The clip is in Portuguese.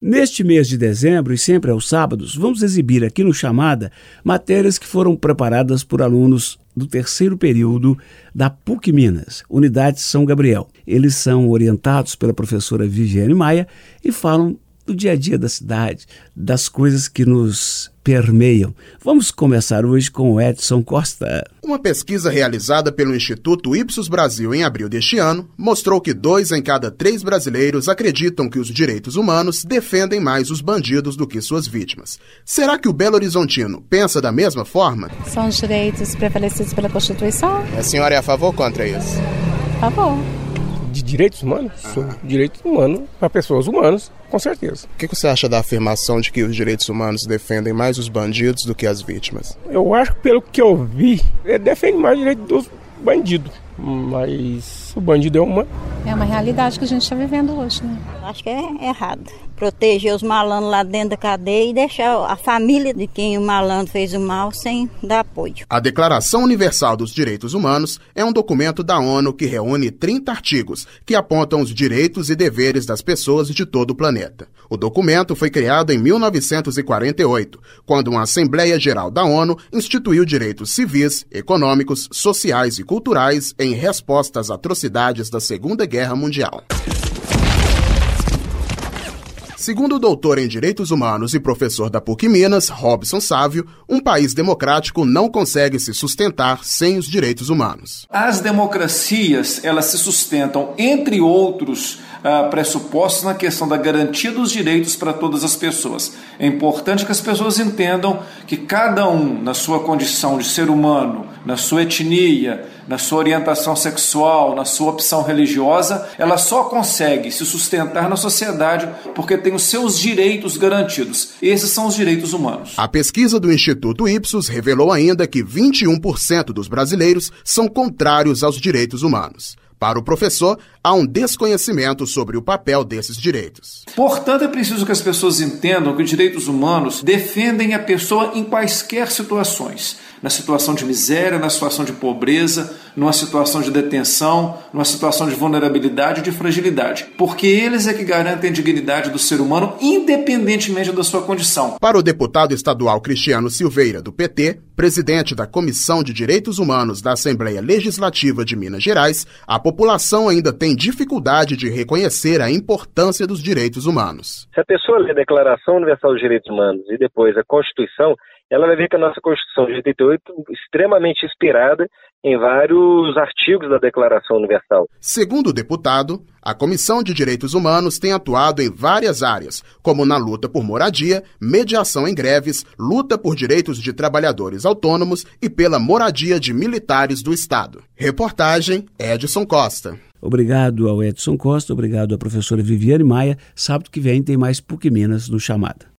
Neste mês de dezembro e sempre aos sábados, vamos exibir aqui no Chamada matérias que foram preparadas por alunos do terceiro período da PUC Minas, Unidade São Gabriel. Eles são orientados pela professora Viviane Maia e falam do dia a dia da cidade, das coisas que nos permeiam. Vamos começar hoje com o Edson Costa. Uma pesquisa realizada pelo Instituto Ipsos Brasil em abril deste ano mostrou que dois em cada três brasileiros acreditam que os direitos humanos defendem mais os bandidos do que suas vítimas. Será que o Belo Horizontino pensa da mesma forma? São os direitos prevalecidos pela Constituição. A senhora é a favor ou contra isso? A favor de direitos humanos? Sou direitos humanos para pessoas humanas, com certeza. O que você acha da afirmação de que os direitos humanos defendem mais os bandidos do que as vítimas? Eu acho que, pelo que eu vi, defende mais o direito dos bandidos. Mas o bandido é humano. É uma realidade que a gente está vivendo hoje, né? Acho que é errado proteger os malandros lá dentro da cadeia e deixar a família de quem o malandro fez o mal sem dar apoio. A Declaração Universal dos Direitos Humanos é um documento da ONU que reúne 30 artigos que apontam os direitos e deveres das pessoas de todo o planeta. O documento foi criado em 1948, quando uma Assembleia Geral da ONU instituiu direitos civis, econômicos, sociais e culturais em resposta às atrocidades da Segunda Guerra Mundial. Segundo o doutor em Direitos Humanos e professor da PUC Minas, Robson Sávio, um país democrático não consegue se sustentar sem os direitos humanos. As democracias, elas se sustentam, entre outros uh, pressupostos, na questão da garantia dos direitos para todas as pessoas. É importante que as pessoas entendam que cada um, na sua condição de ser humano, na sua etnia, na sua orientação sexual, na sua opção religiosa, ela só consegue se sustentar na sociedade porque tem os seus direitos garantidos. Esses são os direitos humanos. A pesquisa do Instituto Ipsos revelou ainda que 21% dos brasileiros são contrários aos direitos humanos. Para o professor, há um desconhecimento sobre o papel desses direitos. Portanto, é preciso que as pessoas entendam que os direitos humanos defendem a pessoa em quaisquer situações na situação de miséria, na situação de pobreza, numa situação de detenção, numa situação de vulnerabilidade e de fragilidade. Porque eles é que garantem a dignidade do ser humano, independentemente da sua condição. Para o deputado estadual Cristiano Silveira, do PT, presidente da Comissão de Direitos Humanos da Assembleia Legislativa de Minas Gerais, a população ainda tem dificuldade de reconhecer a importância dos direitos humanos. Se a pessoa lê a Declaração Universal dos Direitos Humanos e depois a Constituição, ela vai ver que a nossa Constituição de 88 é extremamente inspirada em vários artigos da Declaração Universal. Segundo o deputado, a Comissão de Direitos Humanos tem atuado em várias áreas, como na luta por moradia, mediação em greves, luta por direitos de trabalhadores autônomos e pela moradia de militares do Estado. Reportagem Edson Costa. Obrigado ao Edson Costa, obrigado à professora Viviane Maia. Sábado que vem tem mais PUC Minas no Chamada.